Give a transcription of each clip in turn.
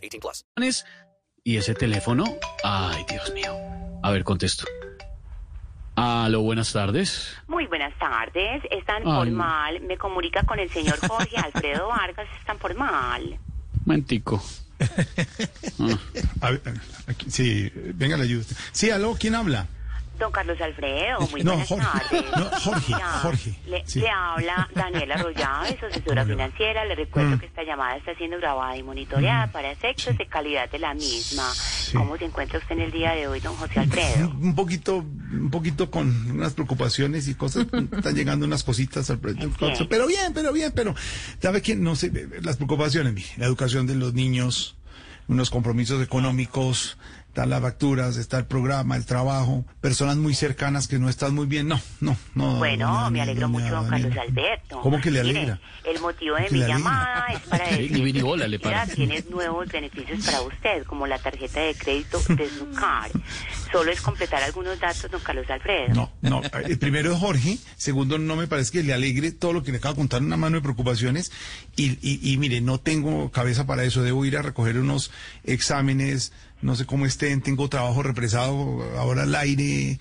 18 plus. Y ese teléfono, ay, Dios mío. A ver, contesto. Aló, buenas tardes. Muy buenas tardes. Es tan Ay. formal. Me comunica con el señor Jorge Alfredo Vargas. Es tan formal. Momentico. A ver, aquí- sí, venga, le ayudo. Sí, aló, ¿quién habla? Don Carlos Alfredo, muy No, buenas Jorge. tardes. No, Jorge, Ya, Jorge, Le, sí. le habla Daniela Arroyave, su asesora financiera. Le recuerdo Mm. que esta llamada está siendo grabada y monitoreada para efectos de calidad de la misma. ¿Cómo se encuentra usted en el día de hoy, don José Alfredo? Un poquito, un poquito con unas preocupaciones y cosas, están llegando unas cositas al pero bien, pero bien, pero ¿sabe quién? No sé, las preocupaciones, mire, la educación de los niños, unos compromisos económicos, están las facturas, está el programa, el trabajo, personas muy cercanas que no están muy bien, no, no, no. Bueno, doña- me alegro doña mucho, don Carlos. Alberto. ¿Cómo que le Mire, alegra? el motivo de ¿Qué mi llamada es para decir que tienes nuevos beneficios para usted, como la tarjeta de crédito de su car. Solo es completar algunos datos, don Carlos Alfredo. No, no. El primero es Jorge. Segundo, no me parece que le alegre todo lo que le acabo de contar, una mano de preocupaciones. Y, y, y mire, no tengo cabeza para eso. Debo ir a recoger unos exámenes, no sé cómo estén. Tengo trabajo represado ahora al aire.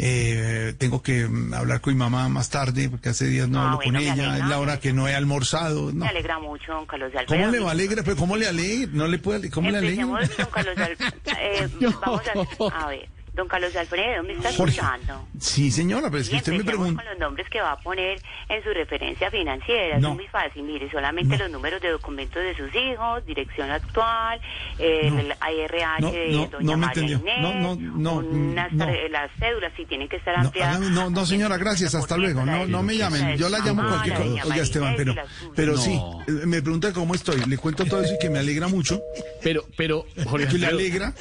Eh, tengo que mm, hablar con mi mamá más tarde, porque hace días no Ah, hablo bueno, con ella. alegra. Es la hora que no he almorzado. No. Me alegra mucho, don Carlos Alfredo. ¿Cómo le va a alegre? ¿Pero cómo le alegra? No le puede, ¿cómo le alegra? Don Carlos Alfredo. Eh, vamos a, a ver, don Carlos Alfredo, ¿me está Jorge. escuchando? Sí, señora, pero es que usted me pregunta. con los nombres que va a poner en su referencia financiera. No. Es muy fácil. Mire, solamente los números de documentos de sus hijos, dirección actual, el IRH No, de no, doña no María. Inés, No, no, no, unas no. las cédulas sí tienen que estar No, ampliadas. no, no, señora, gracias, hasta luego. No, no me llamen, yo la llamo cualquier cosa. Oiga, Esteban, pero, pero sí, No. eh, me pregunta cómo estoy. Le cuento todo eso y que me alegra mucho. Pero, pero, Jorge Que le alegra.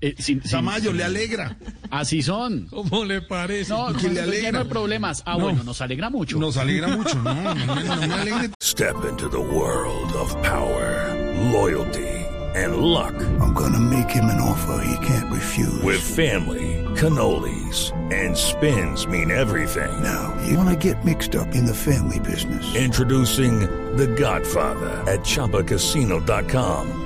Eh, sin- sin- Tamayo, le alegra. Así son. ¿Cómo le parece? No, que le no, alegra. no hay problemas. Ah, No. bueno, nos alegra mucho. Nos alegra mucho. No, no, me- no me alegra. Step into the world of power, loyalty, and luck. I'm gonna make him an offer he can't refuse. With family, cannolis, and spins mean everything. now, you wanna get mixed up in the family business. Introducing The Godfather at ChumbaCasino.com.